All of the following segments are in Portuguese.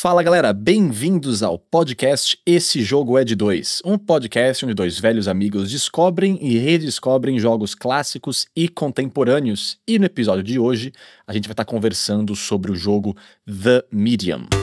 Fala galera, bem-vindos ao podcast Esse Jogo é de Dois, um podcast onde dois velhos amigos descobrem e redescobrem jogos clássicos e contemporâneos. E no episódio de hoje, a gente vai estar conversando sobre o jogo The Medium.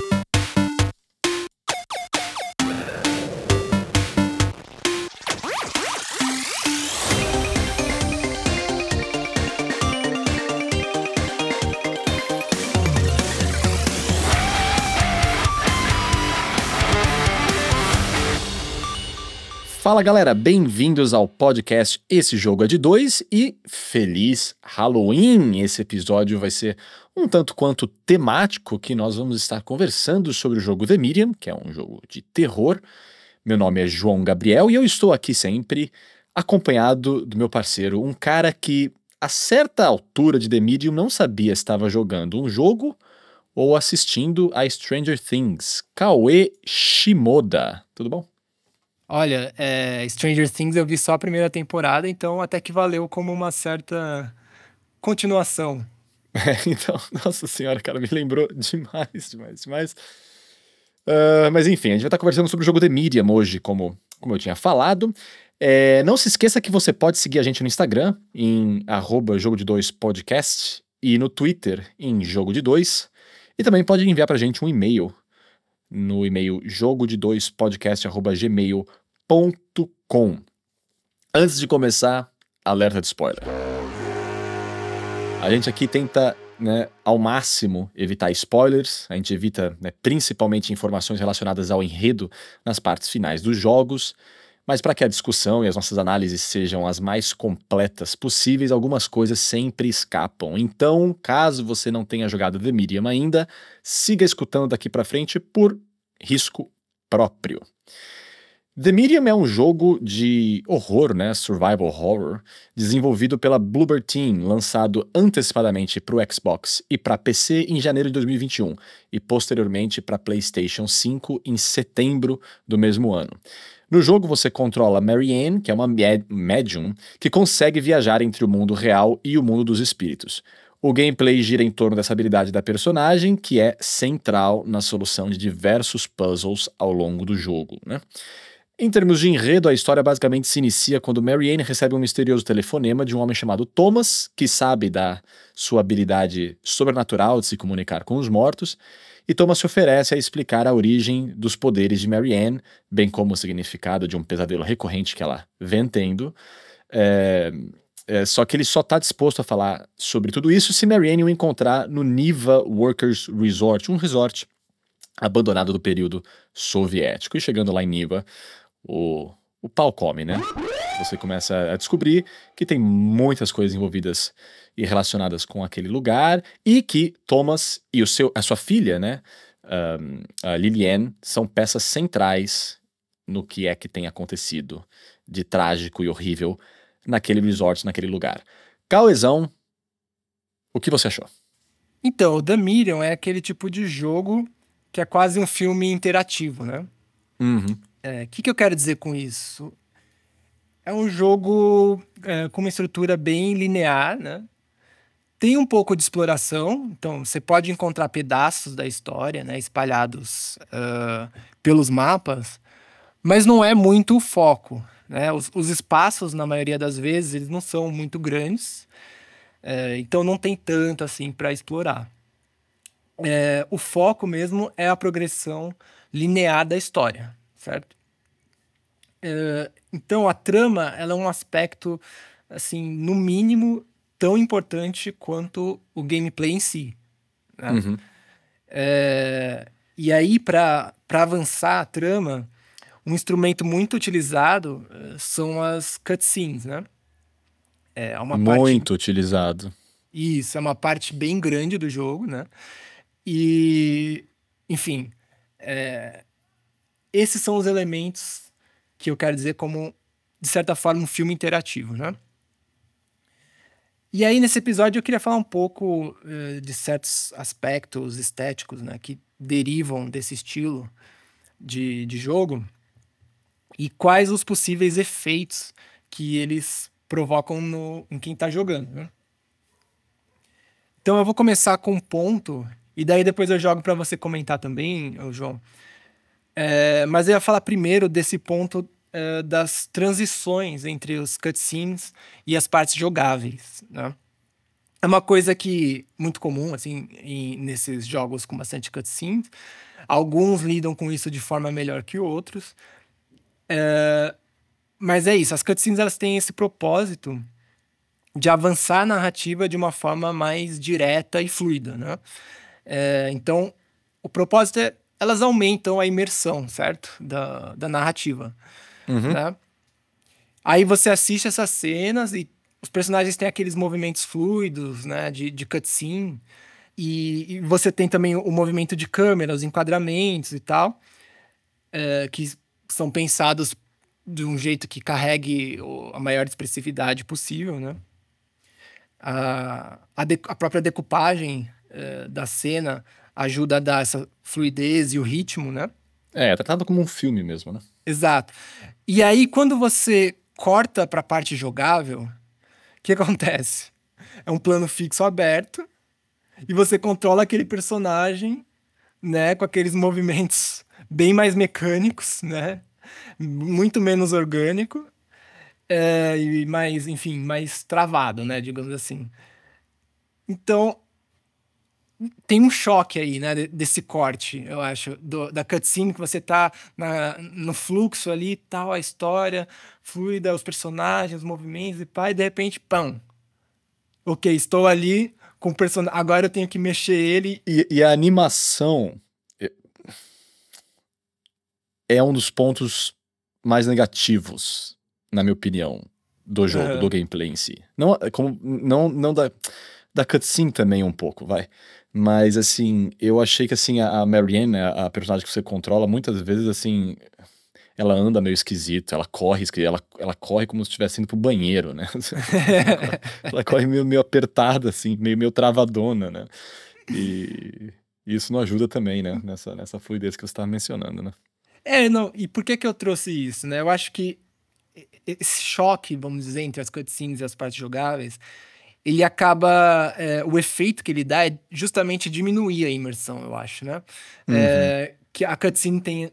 Fala galera, bem-vindos ao podcast Esse Jogo é de Dois e feliz Halloween! Esse episódio vai ser um tanto quanto temático que nós vamos estar conversando sobre o jogo The Medium, que é um jogo de terror. Meu nome é João Gabriel e eu estou aqui sempre acompanhado do meu parceiro, um cara que a certa altura de The Medium não sabia se estava jogando um jogo ou assistindo a Stranger Things. Kaue Shimoda, tudo bom? Olha, é, Stranger Things eu vi só a primeira temporada, então até que valeu como uma certa continuação. É, então, nossa senhora, cara, me lembrou demais, demais, demais. Uh, mas enfim, a gente vai estar conversando sobre o jogo The Medium hoje, como, como eu tinha falado. É, não se esqueça que você pode seguir a gente no Instagram, em arroba jogo de dois podcast, e no Twitter, em jogo de dois. E também pode enviar pra gente um e-mail no e-mail jogo de dois podcast@gmail.com. Antes de começar, alerta de spoiler. A gente aqui tenta, né, ao máximo evitar spoilers. A gente evita, né, principalmente informações relacionadas ao enredo nas partes finais dos jogos. Mas para que a discussão e as nossas análises sejam as mais completas possíveis, algumas coisas sempre escapam. Então, caso você não tenha jogado The Medium ainda, siga escutando daqui para frente por risco próprio. The Medium é um jogo de horror, né, survival horror, desenvolvido pela Bloober Team, lançado antecipadamente para o Xbox e para PC em janeiro de 2021 e posteriormente para PlayStation 5 em setembro do mesmo ano. No jogo você controla Marianne, que é uma médium que consegue viajar entre o mundo real e o mundo dos espíritos. O gameplay gira em torno dessa habilidade da personagem, que é central na solução de diversos puzzles ao longo do jogo. Né? Em termos de enredo, a história basicamente se inicia quando Marianne recebe um misterioso telefonema de um homem chamado Thomas, que sabe da sua habilidade sobrenatural de se comunicar com os mortos, e Thomas se oferece a explicar a origem dos poderes de Marianne, bem como o significado de um pesadelo recorrente que ela vem tendo. É, é, só que ele só está disposto a falar sobre tudo isso se Marianne o encontrar no Niva Workers Resort, um resort abandonado do período soviético. E chegando lá em Niva, o, o pau come, né? Você começa a descobrir que tem muitas coisas envolvidas e relacionadas com aquele lugar e que Thomas e o seu, a sua filha, né, um, a Liliane, são peças centrais no que é que tem acontecido de trágico e horrível naquele resort, naquele lugar. Cauezão, o que você achou? Então, o The Medium é aquele tipo de jogo que é quase um filme interativo, né? O é, que, que eu quero dizer com isso? É um jogo é, com uma estrutura bem linear, né? Tem um pouco de exploração, então você pode encontrar pedaços da história, né, espalhados uh, pelos mapas, mas não é muito o foco. Né? Os, os, espaços, na maioria das vezes, eles não são muito grandes, é, então não tem tanto assim para explorar. É, o foco mesmo é a progressão linear da história, certo? É, então a trama ela é um aspecto assim no mínimo tão importante quanto o gameplay em si. Né? Uhum. É, e aí, para avançar a trama, um instrumento muito utilizado eh, são as cutscenes, né? É uma muito parte... utilizado. Isso, é uma parte bem grande do jogo, né? E, enfim, é... esses são os elementos que eu quero dizer como, de certa forma, um filme interativo, né? E aí, nesse episódio, eu queria falar um pouco uh, de certos aspectos estéticos né, que derivam desse estilo de, de jogo e quais os possíveis efeitos que eles provocam no, em quem está jogando. Né? Então, eu vou começar com um ponto E daí depois eu jogo para você comentar também, João. É, mas eu ia falar primeiro desse ponto é, das transições entre os cutscenes e as partes jogáveis, né? É uma coisa que muito comum, assim, em, nesses jogos com bastante cutscenes. Alguns lidam com isso de forma melhor que outros. É, mas é isso, as cutscenes elas têm esse propósito de avançar a narrativa de uma forma mais direta e fluida, né? É, então, o propósito é elas aumentam a imersão, certo? Da, da narrativa. Uhum. Né? Aí você assiste essas cenas e os personagens têm aqueles movimentos fluidos, né? De, de cutscene. E, e você tem também o movimento de câmera, os enquadramentos e tal, é, que são pensados de um jeito que carregue a maior expressividade possível, né? A, a, de, a própria decupagem é, da cena ajuda a dar essa fluidez e o ritmo, né? É, é tratado como um filme mesmo, né? Exato. E aí, quando você corta para a parte jogável, o que acontece? É um plano fixo aberto e você controla aquele personagem, né, com aqueles movimentos bem mais mecânicos, né? Muito menos orgânico. É, e mais, enfim, mais travado, né? Digamos assim. Então, tem um choque aí, né, desse corte, eu acho, do, da cutscene que você tá na, no fluxo ali, tal, a história fluida, os personagens, os movimentos e pá, e de repente, pão. Ok, estou ali com o personagem, agora eu tenho que mexer ele. E, e, a animação é um dos pontos mais negativos, na minha opinião, do jogo, uhum. do gameplay em si. Não, como, não, não da, da cutscene também um pouco, vai. Mas, assim, eu achei que, assim, a, Marianne, né, a personagem que você controla, muitas vezes, assim, ela anda meio esquisito, ela corre, ela, ela corre como se estivesse indo pro banheiro, né? ela, ela, corre meio, meio apertada, assim, meio, meio travadona, né? E isso não ajuda também, né? Nessa, nessa fluidez que você estava mencionando, né? É, não, e por que que eu trouxe isso, né? Eu acho que esse choque, vamos dizer, entre as cutscenes e as partes jogáveis, ele acaba. É, o efeito que ele dá é justamente diminuir a imersão, eu acho, né? Uhum. É, que a cutscene tem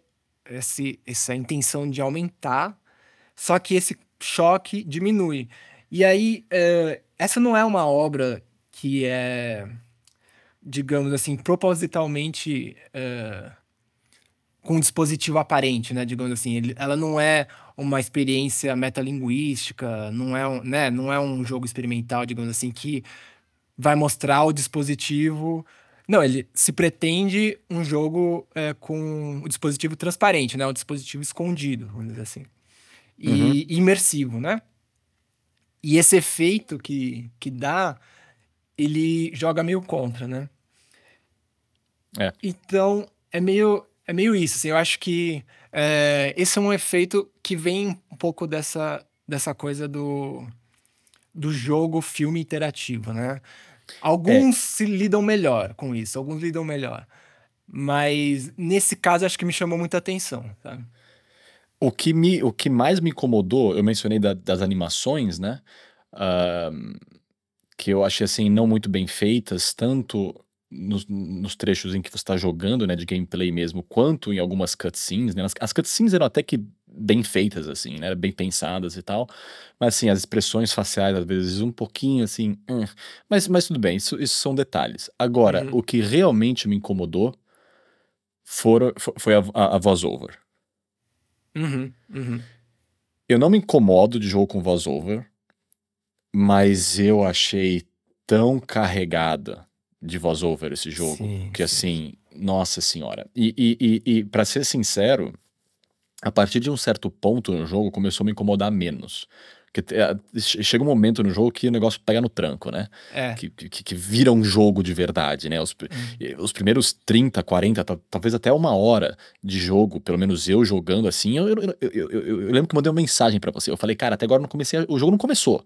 esse, essa intenção de aumentar, só que esse choque diminui. E aí, é, essa não é uma obra que é, digamos assim, propositalmente é, com um dispositivo aparente, né? Digamos assim, ele, ela não é uma experiência metalinguística, não é, um, né, não é um jogo experimental, digamos assim, que vai mostrar o dispositivo. Não, ele se pretende um jogo é, com o dispositivo transparente, né? Um dispositivo escondido, vamos dizer assim. E uhum. imersivo, né? E esse efeito que, que dá, ele joga meio contra, né? É. Então, é meio, é meio isso, assim. Eu acho que é, esse é um efeito que vem um pouco dessa, dessa coisa do, do jogo filme interativo, né? Alguns é. se lidam melhor com isso, alguns lidam melhor. Mas nesse caso acho que me chamou muita atenção, sabe? O que, me, o que mais me incomodou, eu mencionei da, das animações, né? Uh, que eu achei assim não muito bem feitas, tanto nos, nos, trechos em que você está jogando, né, de gameplay mesmo, quanto em algumas cutscenes, né? As, as cutscenes eram até que bem feitas, assim, né, bem pensadas e tal, mas assim, as expressões faciais às vezes um pouquinho assim, hum, mas, mas tudo bem, isso, isso são detalhes. Agora, uhum. o que realmente me incomodou foram, foi a, a, a voz-over. Uhum, uhum. Eu não me incomodo de jogo com voz-over, mas eu achei tão carregada de voz-over esse jogo. Sim, que sim. assim, nossa senhora. E, e, e, e para ser sincero, a partir de um certo ponto no jogo começou a me incomodar menos. Porque chega um momento no jogo que o negócio pega no tranco, né? É. Que, que, que, vira um jogo de verdade, né? Os, hum. os primeiros 30, 40, talvez até uma hora de jogo, pelo menos eu jogando assim, eu, eu, eu, eu lembro que eu mandei uma mensagem para você. Eu falei, cara, até agora não comecei, o jogo não começou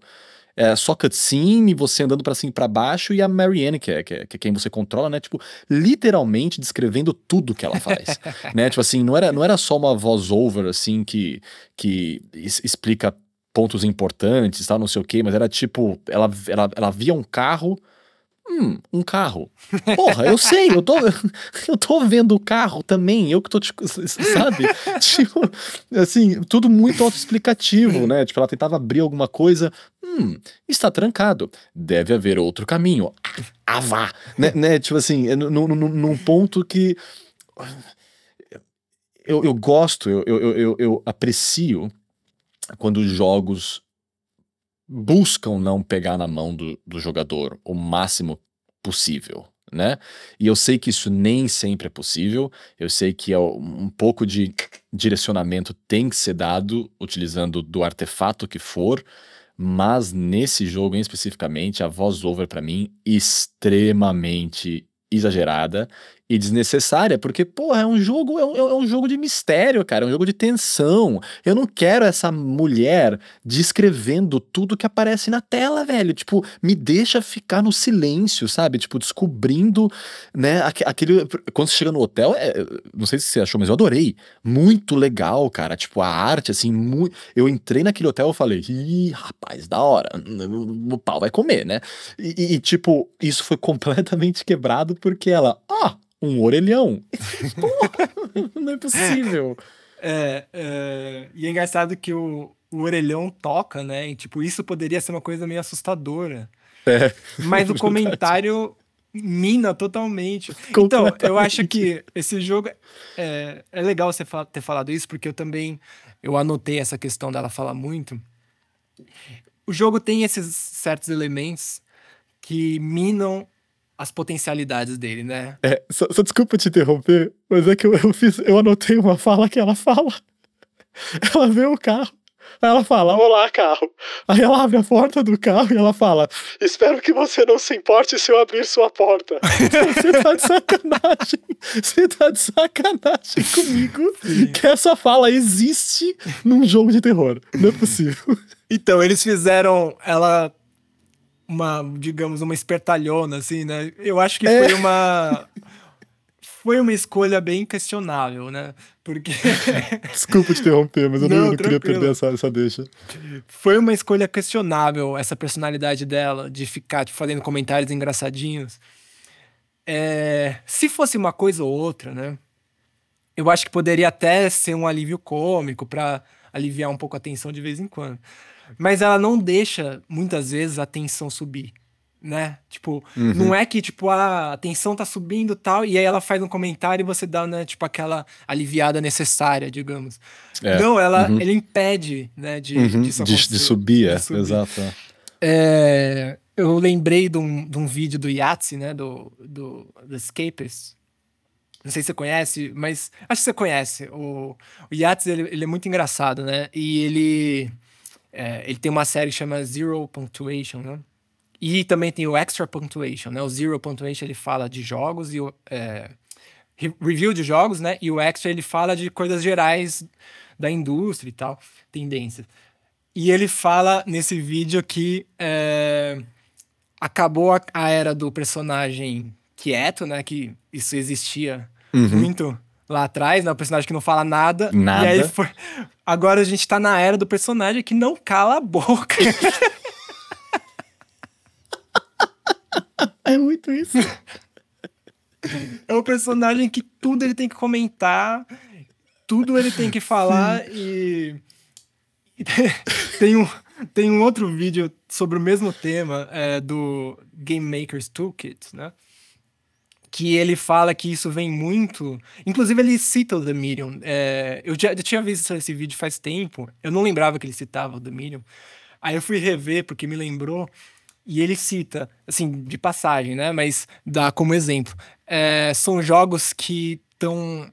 é, só cutscene, você andando para cima e pra baixo, e a Marianne, que é, que, é, que é quem você controla, né? Tipo, literalmente descrevendo tudo que ela faz. né? Tipo assim, não era, não era só uma voz-over, assim, que, que explica pontos importantes, tal, não sei o quê, mas era tipo, ela, ela, ela via um carro Hum, um carro. Porra, eu sei, eu tô, eu tô vendo o carro também, eu que tô, sabe? tipo, assim, tudo muito autoexplicativo, né? Tipo, ela tentava abrir alguma coisa. Hum, está trancado. Deve haver outro caminho. Ah, vá! né, né? Tipo assim, num ponto que. Eu, eu gosto, eu, eu, eu, eu aprecio quando jogos buscam não pegar na mão do, do jogador o máximo possível, né? E eu sei que isso nem sempre é possível, eu sei que é um pouco de direcionamento tem que ser dado utilizando do artefato que for, mas nesse jogo em especificamente a voz over para mim extremamente exagerada e desnecessária, porque, porra, é um jogo, é um, é um, jogo de mistério, cara, é um jogo de tensão. Eu não quero essa mulher descrevendo tudo que aparece na tela, velho. Tipo, me deixa ficar no silêncio, sabe? Tipo, descobrindo, né, aquele. Quando você chega no hotel, é, não sei se você achou, mas eu adorei. Muito legal, cara. Tipo, a arte, assim, muito. Eu entrei naquele hotel e falei, ih, rapaz, da hora. O pau vai comer, né? E, e tipo, isso foi completamente quebrado porque ela, ah, um orelhão. não é possível. É, é, e é engraçado que o, o orelhão toca, né? E, tipo, isso poderia ser uma coisa meio assustadora. É, Mas o comentário mina totalmente. Então, eu acho que esse jogo é, é legal você ter falado isso, porque eu também eu anotei essa questão dela falar muito. O jogo tem esses certos elementos que minam as potencialidades dele, né? É, só, só, desculpa te interromper, mas é que eu, eu, fiz, eu anotei uma fala que ela fala. Ela vê o carro, aí ela fala, olá, carro. Aí ela abre a porta do carro e ela fala, espero que você não se importe se eu abrir sua porta. você tá de sacanagem. Você tá de sacanagem comigo Sim. que essa fala existe num jogo de terror. Não é possível. Então, eles fizeram ela uma, digamos, uma espertalhona, assim, né? Eu acho que é. foi uma. Foi uma escolha bem questionável, né? Porque. Desculpa te interromper, mas eu não, não queria perder essa, essa deixa. Foi uma escolha questionável essa personalidade dela, de ficar tipo, fazendo comentários engraçadinhos. É, se fosse uma coisa ou outra, né? Eu acho que poderia até ser um alívio cômico para aliviar um pouco a tensão de vez em quando. Mas ela não deixa, muitas vezes, a tensão subir. Né? Tipo, uhum. não é que, tipo, a tensão tá subindo tal, e aí ela faz um comentário e você dá, né, tipo, aquela aliviada necessária, digamos. É. Não, ela, uhum. ele impede, né, de, uhum. de, de, de, subir, é, subir. exato. É. é, eu lembrei de um, de um vídeo do Yahtzee, né, do, do, do Escapers. Não sei se você conhece, mas acho que você conhece. O, o Yahtzee, ele, ele é muito engraçado, né? E ele é, ele tem uma série que chama Zero Punctuation, né? E também tem o Extra Punctuation, né? O Zero Punctuation ele fala de jogos e o é, review de jogos, né? E o Extra ele fala de coisas gerais da indústria e tal, tendências. E ele fala nesse vídeo que é, acabou a, a, era do personagem quieto, né? Que isso existia uhum. muito lá atrás, né? O personagem que não fala nada. Nada. E aí foi. Agora a gente tá na era do personagem que não cala a boca. é muito isso. É o personagem que tudo ele tem que comentar, tudo ele tem que falar e. tem, um, tem um outro vídeo sobre o mesmo tema é, do Game Maker's Toolkit, né? Que ele fala que isso vem muito. Inclusive, ele cita o The Medium. É, eu já eu tinha visto esse vídeo faz tempo, eu não lembrava que ele citava o The Medium. Aí eu fui rever porque me lembrou. E ele cita, assim, de passagem, né? Mas dá como exemplo. É, são jogos que estão,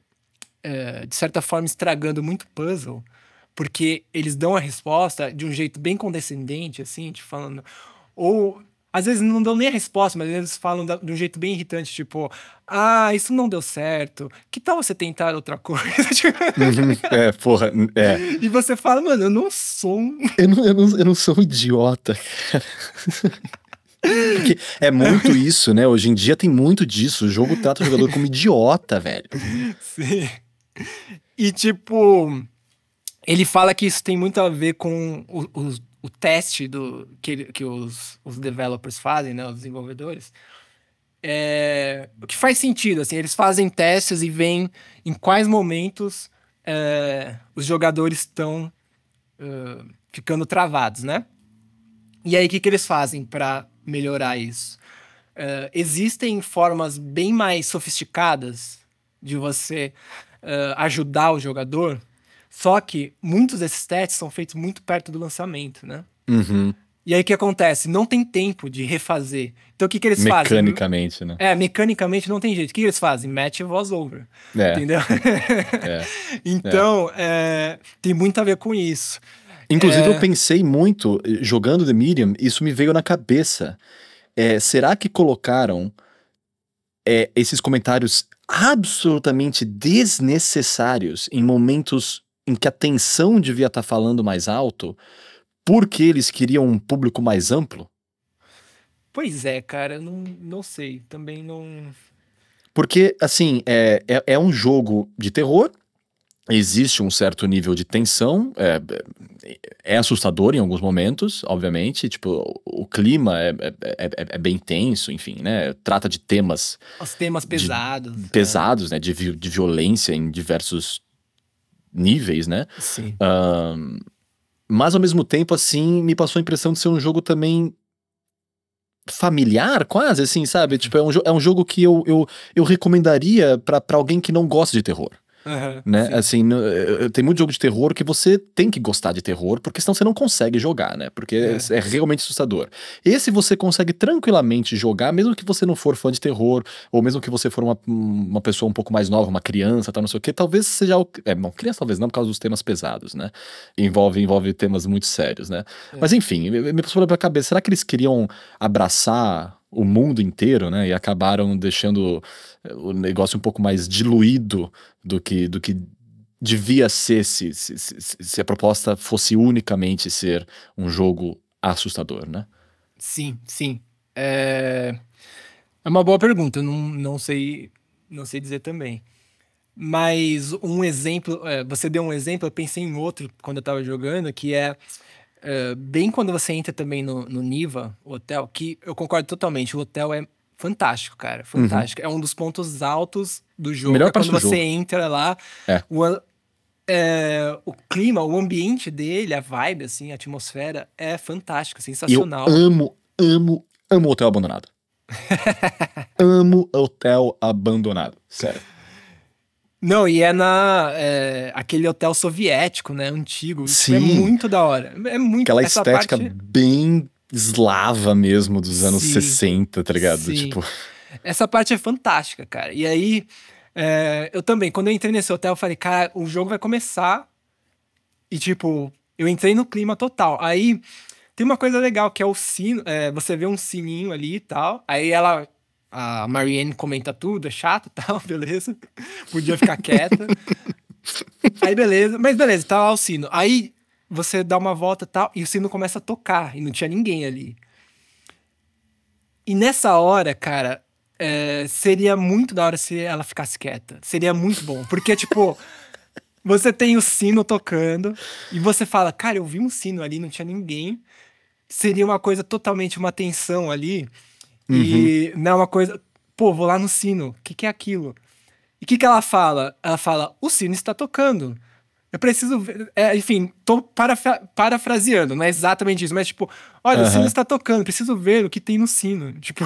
é, de certa forma, estragando muito puzzle, porque eles dão a resposta de um jeito bem condescendente, assim, te falando. Ou às vezes não dão nem a resposta, mas eles falam de um jeito bem irritante, tipo, ah, isso não deu certo. Que tal você tentar outra coisa? Tipo, uhum, é, porra, é. E você fala, mano, eu não sou um. Eu não, eu não, eu não sou um idiota, Porque é muito isso, né? Hoje em dia tem muito disso. O jogo trata o jogador como idiota, velho. Sim. E tipo, ele fala que isso tem muito a ver com os o teste do, que, que os, os developers fazem, né, os desenvolvedores, é, o que faz sentido, assim, eles fazem testes e veem em quais momentos é, os jogadores estão uh, ficando travados, né? E aí, o que, que eles fazem para melhorar isso? Uh, existem formas bem mais sofisticadas de você uh, ajudar o jogador, só que muitos desses testes são feitos muito perto do lançamento, né? Uhum. E aí o que acontece? Não tem tempo de refazer. Então o que, que eles mecanicamente, fazem? Mecanicamente, né? É, mecanicamente não tem jeito. O que, que eles fazem? Match voz over. É. Entendeu? É. então, é. tem muito a ver com isso. Inclusive, é. eu pensei muito, jogando The Medium, isso me veio na cabeça. É, será que colocaram é, esses comentários absolutamente desnecessários em momentos em que a tensão devia estar tá falando mais alto? porque eles queriam um público mais amplo? Pois é, cara, não, não sei. Também não. Porque, assim, é, é, é um jogo de terror, existe um certo nível de tensão, é, é assustador em alguns momentos, obviamente, tipo, o clima é, é, é, é bem tenso, enfim, né, trata de temas... Os temas pesados. De, pesados, né, de, de violência em diversos níveis, né? Sim. Um, mas ao mesmo tempo, assim, me passou a impressão de ser um jogo também familiar, quase, assim, sabe? Tipo, é um, é um jogo que eu, eu, eu recomendaria para alguém que não gosta de terror. Uhum, né? Assim, tem muito jogo de terror que você tem que gostar de terror, porque senão você não consegue jogar, né? Porque é, é realmente assustador. Esse você consegue tranquilamente jogar, mesmo que você não for fã de terror, ou mesmo que você for uma, uma pessoa um pouco mais nova, uma criança, tal, não sei o que, talvez seja. O, é, bom, criança talvez não, por causa dos temas pesados, né? Envolve, envolve temas muito sérios, né? É. Mas enfim, me passou pela cabeça, será que eles queriam abraçar o mundo inteiro, né? E acabaram deixando eh, o negócio um pouco mais diluído do que, do que devia ser se, se, se, a proposta fosse unicamente ser um jogo assustador, né? Sim, sim. É, é uma boa pergunta, não, não sei não sei dizer também. Mas um exemplo, é, você deu um exemplo, eu pensei em outro quando eu estava jogando, que é Uh, bem quando você entra também no, no Niva, o hotel, que eu concordo totalmente, o hotel é fantástico, cara. Fantástico. Uhum. É um dos pontos altos do jogo. Melhor é quando você jogo. entra lá. É. O, é, o clima, o ambiente dele, a vibe, assim, a atmosfera é fantástica, sensacional. Eu amo, amo, amo hotel abandonado. amo hotel abandonado. Sério. Não, e é na é, aquele hotel soviético, né? Antigo. É Sim. é muito da hora. É muito Aquela estética parte... bem eslava mesmo dos anos Sim. 60, tá ligado? Sim. Tipo. Essa parte é fantástica, cara. E aí, é, eu também, quando eu entrei nesse hotel, eu falei, cara, o jogo vai começar. E, tipo, eu entrei no clima total. Aí tem uma coisa legal que é o sino. É, você vê um sininho ali e tal. Aí ela a Marianne comenta tudo, é chato tal, beleza. Podia ficar quieta. Aí beleza, mas beleza, tá lá o sino. Aí você dá uma volta tal, e o sino começa a tocar, e não tinha ninguém ali. E nessa hora, cara, é, seria muito da hora se ela ficasse quieta. Seria muito bom. Porque, tipo, você tem o sino tocando, e você fala, cara, eu vi um sino ali, não tinha ninguém. Seria uma coisa totalmente uma tensão ali Uhum. E não é uma coisa. Pô, vou lá no sino. O que, que é aquilo? E o que, que ela fala? Ela fala: o sino está tocando. Eu preciso ver. É, enfim, tô parafra parafraseando, não é exatamente isso, mas tipo, olha, uhum. o sino está tocando, preciso ver o que tem no sino. Tipo,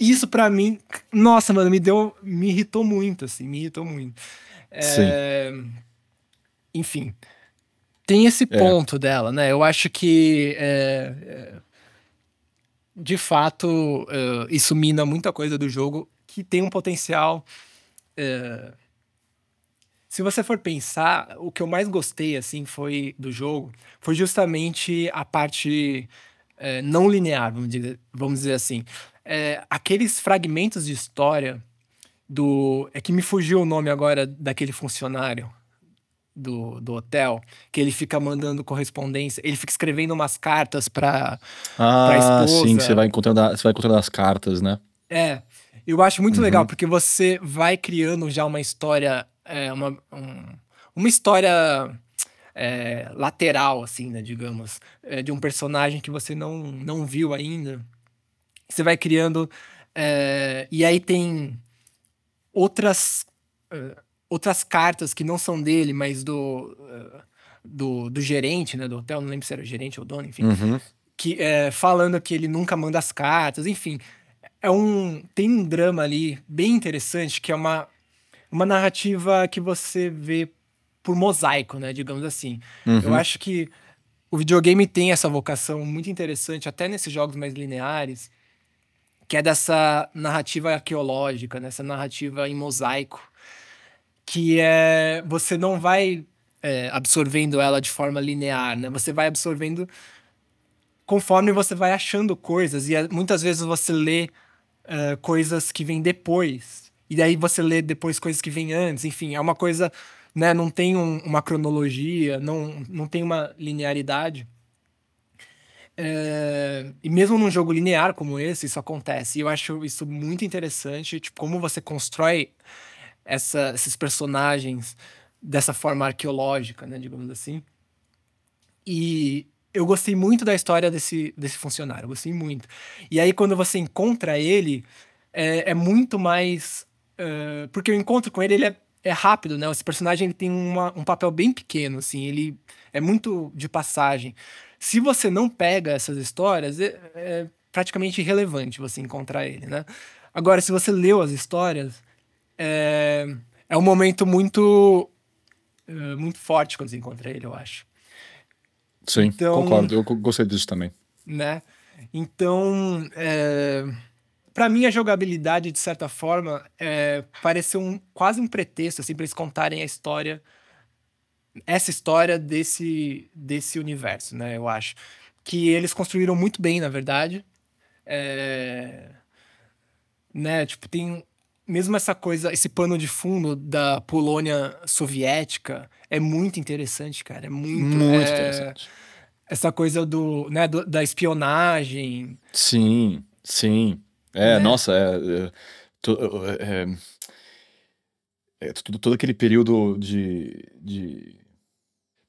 isso para mim, nossa, mano, me deu. Me irritou muito, assim, me irritou muito. É, enfim. Tem esse é. ponto é. dela, né? Eu acho que. De fato, uh, isso mina muita coisa do jogo que tem um potencial. Uh, se você for pensar, o que eu mais gostei assim foi do jogo foi justamente a parte uh, não linear, vamos dizer, vamos dizer assim. aqueles fragmentos de história do. É que me fugiu o nome agora daquele funcionário do, do hotel, que ele fica mandando correspondência, ele fica escrevendo umas cartas pra, ah, pra esposa. sim, você vai encontrando, você vai encontrando as cartas, né? É, eu acho muito uhum. legal, porque você vai criando já uma história, é, uma, um, uma história é, lateral, assim, né, digamos, é, de um personagem que você não, não viu ainda. Você vai criando É, e aí tem outras, uh, outras cartas que não são dele, mas do, uh, do, do, gerente né, do hotel, não lembro se era o gerente ou dono, enfim. Uhum. Que, é, falando que ele nunca manda as cartas, enfim. É um, tem um drama ali bem interessante, que é uma, uma narrativa que você vê por mosaico, né, digamos assim. Uhum. Eu acho que o videogame tem essa vocação muito interessante, até nesses jogos mais lineares, que é dessa narrativa arqueológica, nessa narrativa em mosaico, que é você não vai é, absorvendo ela de forma linear, né? Você vai absorvendo conforme você vai achando coisas e é, muitas vezes você lê uh, coisas que vêm depois e daí você lê depois coisas que vêm antes, enfim, é uma coisa né? Não tem um, uma cronologia, não, não tem uma linearidade. É, e mesmo num jogo linear como esse, isso acontece. E eu acho isso muito interessante, tipo, como você constrói essa, esses personagens dessa forma arqueológica, né, digamos assim. E eu gostei muito da história desse, desse funcionário, eu gostei muito. E aí, quando você encontra ele, é, é muito mais. Uh, porque o encontro com ele, ele é é rápido, né? Esse personagem ele tem uma, um papel bem pequeno, assim, ele é muito de passagem. Se você não pega essas histórias, é, é praticamente irrelevante você encontrar ele, né? Agora, se você leu as histórias, é, é um momento muito é, muito forte quando você encontra ele, eu acho. Sim, então, concordo. Eu gostei disso também. Né? Então, é, para mim a jogabilidade de certa forma é, pareceu um, quase um pretexto assim para eles contarem a história essa história desse desse universo né eu acho que eles construíram muito bem na verdade é, né tipo tem mesmo essa coisa esse pano de fundo da Polônia soviética é muito interessante cara é muito muito é, interessante essa coisa do né do, da espionagem sim sim é, né? nossa, é, é, é, é, todo, todo aquele período de, de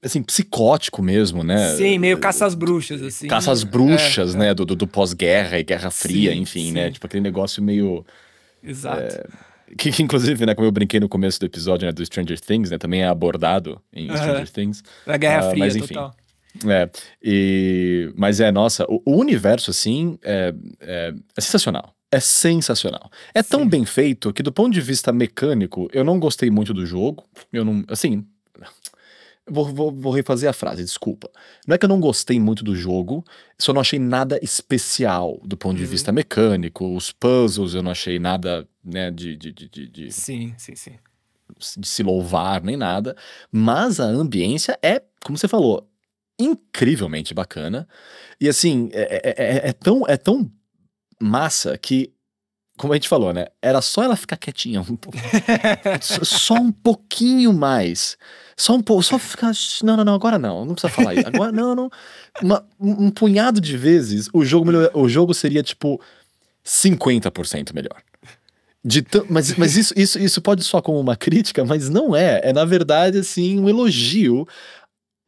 assim, psicótico mesmo, né? Sim, meio caça às bruxas, assim. Caça às bruxas, é, né? É. Do, do, do pós-guerra e Guerra Fria, sim, enfim, né? sim. né? Tipo aquele negócio meio. Exato. É, que, que, inclusive, né, como eu brinquei no começo do episódio né, do Stranger Things, né? Também é abordado em Stranger Things. Da Guerra uh, Fria, mas, enfim, total. É, e, mas é, nossa, o, o universo, assim, é, é, é sensacional é sensacional. É Sim. tão bem feito que, do ponto de vista mecânico, eu não gostei muito do jogo. Eu não. Assim. Vou, vou, vou, refazer a frase, desculpa. Não é que eu não gostei muito do jogo, só não achei nada especial do ponto uhum. de vista mecânico. Os puzzles eu não achei nada, né, de. de, de, de sim, sim, sim. De se louvar nem nada. Mas a ambiência é, como você falou, incrivelmente bacana. E assim, é, é, é, é tão, é tão massa que, como a gente falou, né? Era só ela ficar quietinha um pouco. só um pouquinho mais. Só um pouco, só ficar. Não, não, não, agora não. Não precisa falar isso. Agora, não, não. Uma, um punhado de vezes o jogo, melhor, o jogo seria tipo 50% melhor. De mas mas isso, isso, isso pode soar como uma crítica, mas não é. É, na verdade, assim, um elogio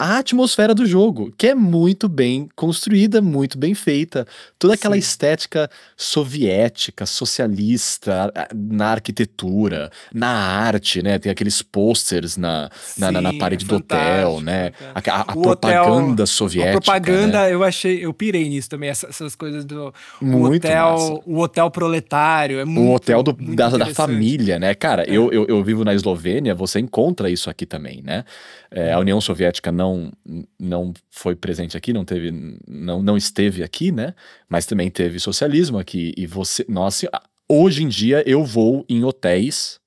a atmosfera do jogo, que é muito bem construída, muito bem feita. Toda aquela Sim. estética soviética, socialista, na arquitetura, na arte, né? Tem aqueles posters na, Sim, na, na, na, parede é do hotel, né? A, a, a propaganda hotel, soviética. A propaganda, né? eu achei, eu pirei nisso também, essas, essas coisas do muito hotel, massa. o hotel proletário. É muito, o hotel do, da, da, família, né? Cara, é. eu, eu, eu vivo na Eslovênia, você encontra isso aqui também, né? É, a União Soviética não, não foi presente aqui, não teve, não, não esteve aqui, né? Mas também teve socialismo aqui. E você, nossa, hoje em dia eu vou em hotéis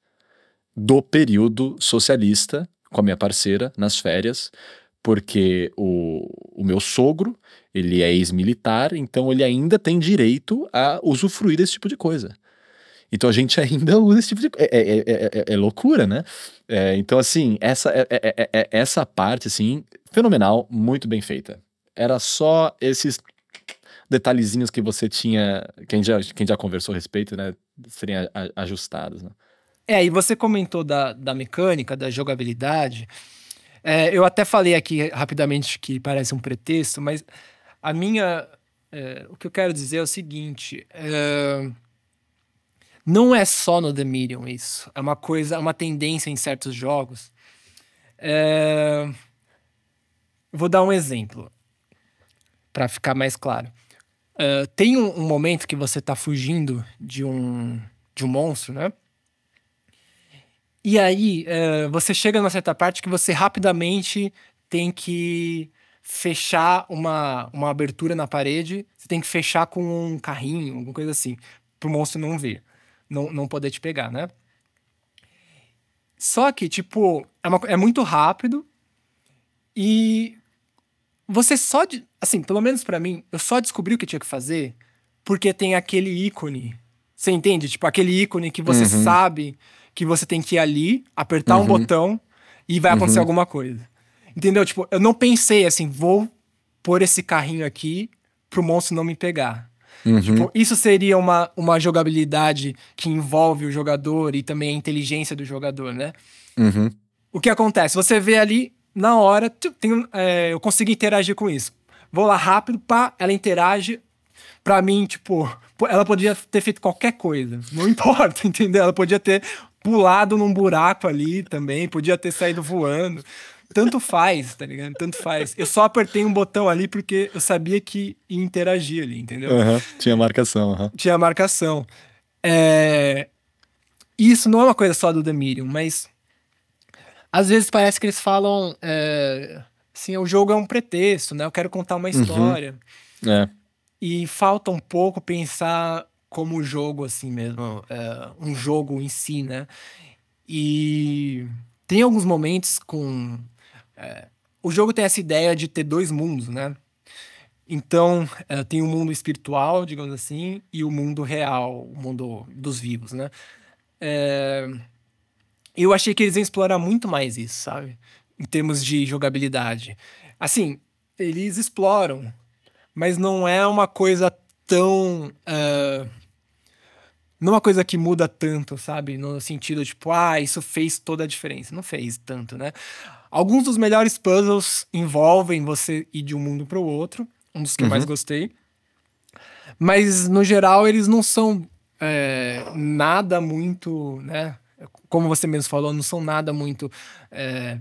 do período socialista com a minha parceira nas férias, porque o, o meu sogro, ele é ex-militar, então ele ainda tem direito a usufruir desse tipo de coisa. Então a gente ainda usa esse tipo de é, é, é, é loucura, né? então, assim, essa, essa parte, assim, fenomenal, muito bem feita. Era só esses detalhezinhos que você tinha, quem já, quem já conversou a respeito, né, serem ajustados, né? É, e você comentou da, da mecânica, da jogabilidade. É, eu até falei aqui rapidamente que parece um pretexto, mas a minha. É, o que eu quero dizer é o seguinte: é, não é só no The Medium isso. É uma coisa, uma tendência em certos jogos. É... Vou dar um exemplo para ficar mais claro. Uh, tem um, um, momento que você tá fugindo de um, de um monstro, né? E aí uh, você chega numa certa parte que você rapidamente tem que fechar uma, uma abertura na parede, você tem que fechar com um carrinho, alguma coisa assim, pro monstro não ver, não, não poder te pegar, né? Só que, tipo, é, uma, é muito rápido e você só. De, assim, pelo menos para mim, eu só descobri o que tinha que fazer porque tem aquele ícone. Você entende? Tipo, aquele ícone que você uhum. sabe que você tem que ir ali, apertar uhum. um botão e vai acontecer uhum. alguma coisa. Entendeu? Tipo, eu não pensei assim, vou pôr esse carrinho aqui pro monstro não me pegar. Uhum. Tipo, isso seria uma, uma jogabilidade que envolve o jogador e também a inteligência do jogador, né? Uhum. O que acontece? Você vê ali, na hora, tem, é, eu consigo interagir com isso. Vou lá rápido, pá, ela interage. Pra mim, tipo, ela podia ter feito qualquer coisa. Não importa, entendeu? Ela podia ter pulado num buraco ali também, podia ter saído voando. Tanto faz, tá ligado? Tanto faz. Eu só apertei um botão ali porque eu sabia que ia interagir ali, entendeu? Uhum, tinha marcação. Uhum. Tinha marcação. É... Isso não é uma coisa só do The Medium, mas às vezes parece que eles falam é... assim, o jogo é um pretexto, né? Eu quero contar uma uhum. história. Uhum. É. E falta um pouco pensar como jogo assim mesmo, é, um jogo em si, né? E tem alguns momentos com é, o jogo tem essa ideia de ter dois mundos, né? Então, é, tem o mundo espiritual, digamos assim, e o mundo real, o mundo dos vivos, né? É, eu achei que eles iam explorar muito mais isso, sabe? Em termos de jogabilidade. Assim, eles exploram, mas não é uma coisa tão. Uh, não é uma coisa que muda tanto, sabe? No sentido, tipo, ah, isso fez toda a diferença. Não fez tanto, né? Alguns dos melhores puzzles envolvem você ir de um mundo para o outro, um dos que uhum. eu mais uhum. gostei. Mas, no geral, eles não são é, nada muito, né? Como você mesmo falou, não são nada muito é,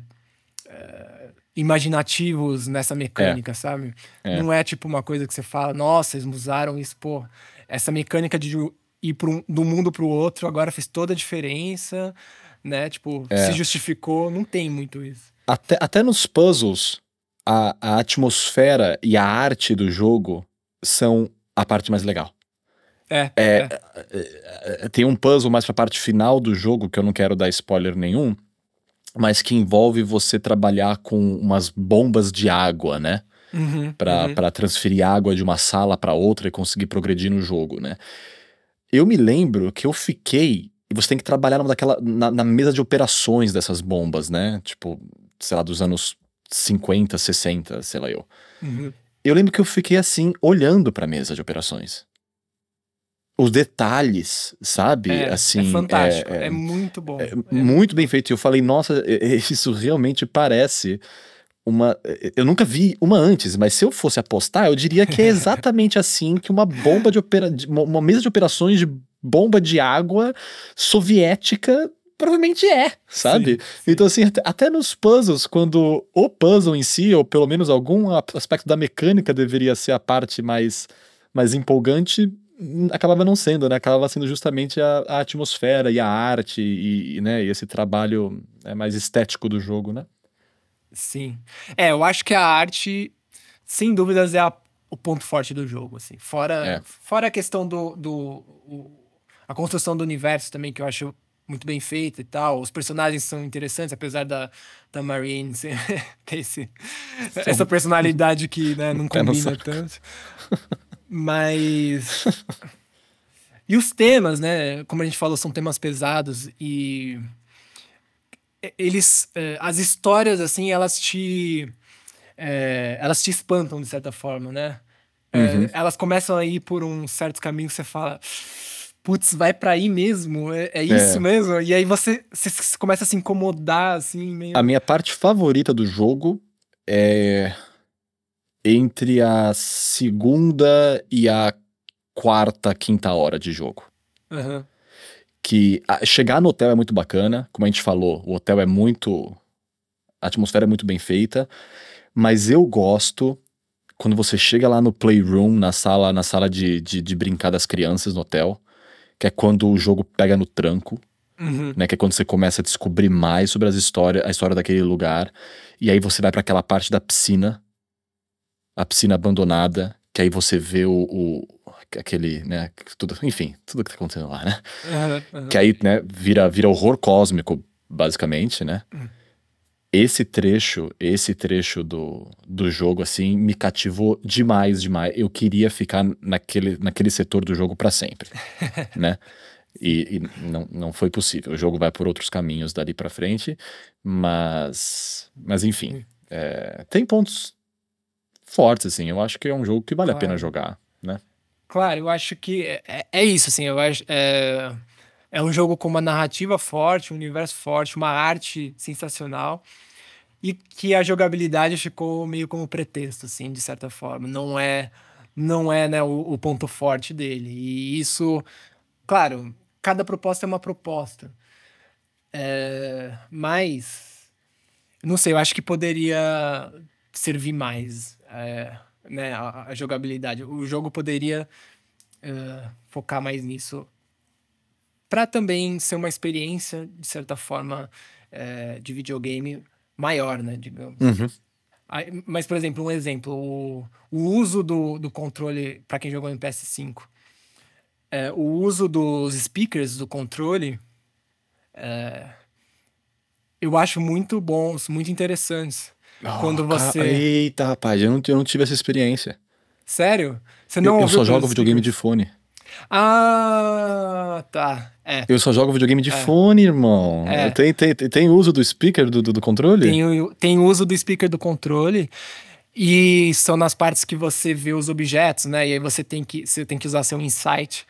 é, imaginativos nessa mecânica, é. sabe? É. Não é tipo uma coisa que você fala, nossa, eles usaram isso, pô. Essa mecânica de ir um, do mundo para o outro agora fez toda a diferença, né? Tipo, é. se justificou, não tem muito isso. Até, até nos puzzles, a, a atmosfera e a arte do jogo são a parte mais legal. É, é, é. é tem um puzzle mais pra parte final do jogo, que eu não quero dar spoiler nenhum, mas que envolve você trabalhar com umas bombas de água, né? Uhum, para uhum. transferir água de uma sala para outra e conseguir progredir no jogo, né? Eu me lembro que eu fiquei. E você tem que trabalhar daquela, na, na mesa de operações dessas bombas, né? Tipo, sei lá, dos anos 50, 60, sei lá eu. Uhum. Eu lembro que eu fiquei assim, olhando pra mesa de operações. Os detalhes, sabe? É, assim, é fantástico, é, é, é muito bom. É, é, muito bem feito. E eu falei, nossa, isso realmente parece uma. Eu nunca vi uma antes, mas se eu fosse apostar, eu diria que é exatamente assim que uma bomba de opera... uma mesa de operações de bomba de água soviética provavelmente é, sabe? Sim, sim. Então, assim, até, nos puzzles, quando o puzzle em si, ou pelo menos algum aspecto da mecânica deveria ser a parte mais, mais empolgante, hum, acabava não sendo, né? Acabava sendo justamente a, a atmosfera e a arte e, e, né, e esse trabalho é, mais estético do jogo, né? Sim. É, eu acho que a arte, sem dúvidas, é a, o ponto forte do jogo, assim. Fora, é. fora a questão do... do o, a construção do universo também, que eu acho muito bem feita e tal. Os personagens são interessantes, apesar da, da Marine ser, ter esse, essa personalidade que né, não combina tanto. Mas. E os temas, né? Como a gente falou, são temas pesados e. Eles. Eh, as histórias, assim, elas te. É, elas te espantam de certa forma, né? Uhum. É, elas começam a ir por um certo caminho que você fala putz, vai para aí mesmo? É, é isso é. mesmo? E aí você, você, começa a se incomodar, assim, meio... A minha parte favorita do jogo é entre a segunda e a quarta, quinta hora de jogo. Uhum. que a, chegar no hotel é muito bacana, como a gente falou, o hotel é muito. A atmosfera é muito bem feita, mas eu gosto quando você chega lá no playroom, na sala, na sala de, de, de brincar das crianças no hotel, que é quando o jogo pega no tranco. Uhum. Né, que é quando você começa a descobrir mais sobre as histórias, a história daquele lugar. E aí você vai para aquela parte da piscina, a piscina abandonada, que aí você vê o, o aquele, né, tudo, enfim, tudo que tá acontecendo lá, né? Uhum. Que aí, né, vira, vira horror cósmico, basicamente, né? Uhum. Esse trecho, esse trecho do, do jogo, assim, me cativou demais, demais. Eu queria ficar naquele, naquele setor do jogo para sempre, né? E, e, não, não foi possível. O jogo vai por outros caminhos dali para frente, mas, mas enfim, é, tem pontos fortes, assim. Eu acho que é um jogo que vale claro. a pena jogar, né? Claro, eu acho que é, é, é isso, assim, eu acho. É, é um jogo com uma narrativa forte, um universo forte, uma arte sensacional. E que a jogabilidade ficou meio como pretexto, assim, de certa forma. Não é, não é né, o, o ponto forte dele. E isso, claro, cada proposta é uma proposta. É, mas, não sei, eu acho que poderia servir mais. É, né, a, a jogabilidade. O jogo poderia uh, focar mais nisso para também ser uma experiência, de certa forma, uh, de videogame maior, né, digamos. Uhum. Aí, mas, por exemplo, um exemplo, o, o uso do, do controle, para quem jogou em PS5, uh, é, o uso dos speakers do controle, eu acho muito bons, muito interessantes. Oh, quando você. Eita, rapaz, eu não, eu não tive essa experiência. Sério? Você não Eu, eu só jogo videogame de fone. Ah, tá. É. Eu só jogo videogame de é. fone, irmão. É. Tem, tem, tem uso do speaker do, do, do controle? Tem, tem uso do speaker do controle. E são nas partes que você vê os objetos, né? E aí você tem que, você tem que usar seu insight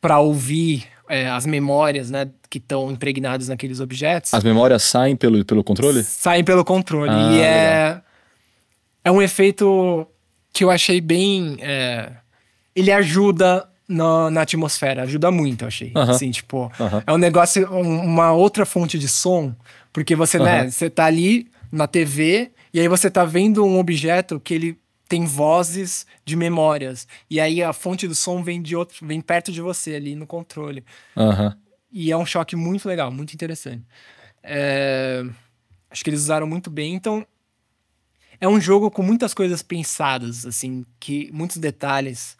para ouvir é, as memórias, né, que estão impregnadas naqueles objetos. As memórias saem pelo, pelo controle? Saem pelo controle. Ah, e é, é um efeito que eu achei bem. É, ele ajuda na, na, atmosfera, ajuda muito, eu achei. Assim, tipo, é um negócio, uma outra fonte de som, porque você, uh -huh. né, você tá ali na TV e aí você tá vendo um objeto que ele tem vozes de memórias. E aí a fonte do som vem de outro, vem perto de você ali no controle. Uhum. E é um choque muito legal, muito interessante. É... Acho que eles usaram muito bem. Então, é um jogo com muitas coisas pensadas, assim, que muitos detalhes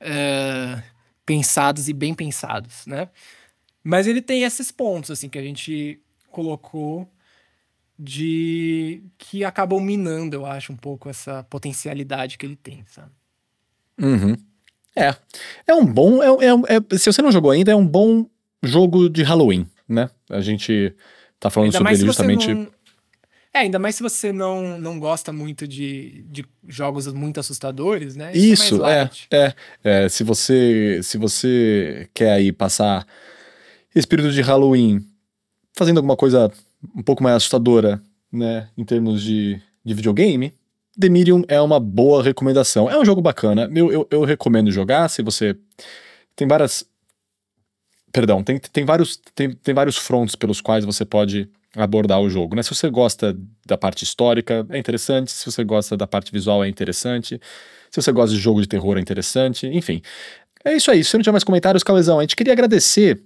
é... pensados e bem pensados, né? Mas ele tem esses pontos, assim, que a gente colocou de que acabam minando, eu acho, um pouco essa potencialidade que ele tem, sabe? Uhum. É. É um bom. É, é, é, se você não jogou ainda, é um bom jogo de Halloween, né? A gente tá falando ainda sobre ele justamente. Não... É, ainda mais se você não, não gosta muito de, de jogos muito assustadores, né? Isso, Isso é, é, é, Se você se você quer aí passar espírito de Halloween fazendo alguma coisa um pouco mais assustadora, né, em termos de, de videogame, The Medium é uma boa recomendação. É um jogo bacana. Eu, eu, eu recomendo jogar se você. Tem várias. Perdão, tem, tem, vários, tem, tem vários fronts pelos quais você pode abordar o jogo. Né? Se você gosta da parte histórica, é interessante. Se você gosta da parte visual, é interessante. Se você gosta de jogo de terror, é interessante. Enfim. É isso aí. Se não tiver mais comentários, Calezão, a gente queria agradecer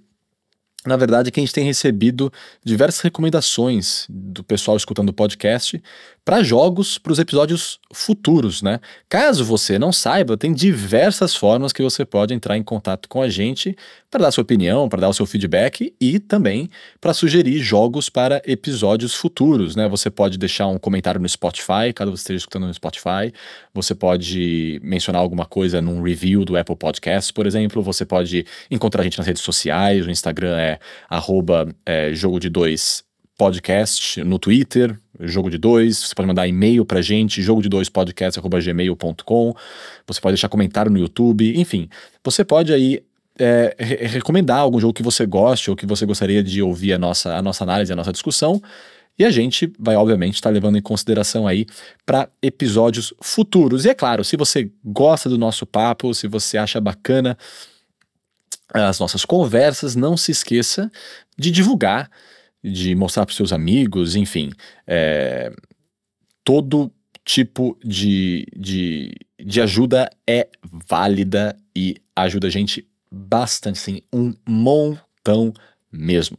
na verdade, que a gente tem recebido diversas recomendações do pessoal escutando o podcast para jogos para os episódios futuros, né? Caso você não saiba, tem diversas formas que você pode entrar em contato com a gente para dar sua opinião, para dar o seu feedback e também para sugerir jogos para episódios futuros, né? Você pode deixar um comentário no Spotify, caso você esteja escutando no Spotify, você pode mencionar alguma coisa num review do Apple Podcast, por exemplo, você pode encontrar a gente nas redes sociais, o Instagram é arroba é, jogo de dois podcast no Twitter, jogo de dois. Você pode mandar e-mail pra gente, jogo de dois podcast@gmail.com. Você pode deixar comentário no YouTube, enfim. Você pode aí é, re recomendar algum jogo que você goste ou que você gostaria de ouvir a nossa, a nossa análise, a nossa discussão. E a gente vai, obviamente, estar tá levando em consideração aí para episódios futuros. E é claro, se você gosta do nosso papo, se você acha bacana as nossas conversas, não se esqueça de divulgar, de mostrar para seus amigos, enfim, é, todo tipo de, de, de ajuda é válida e ajuda a gente bastante, sim, um montão mesmo.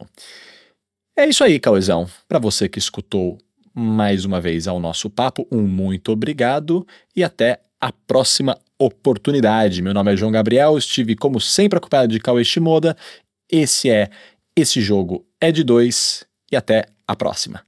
É isso aí, Cauezão. Para você que escutou mais uma vez ao nosso papo, um muito obrigado e até a próxima oportunidade. Meu nome é João Gabriel, estive como sempre acompanhado de Cauê Shimoda. Esse é Esse Jogo é de Dois e até a próxima.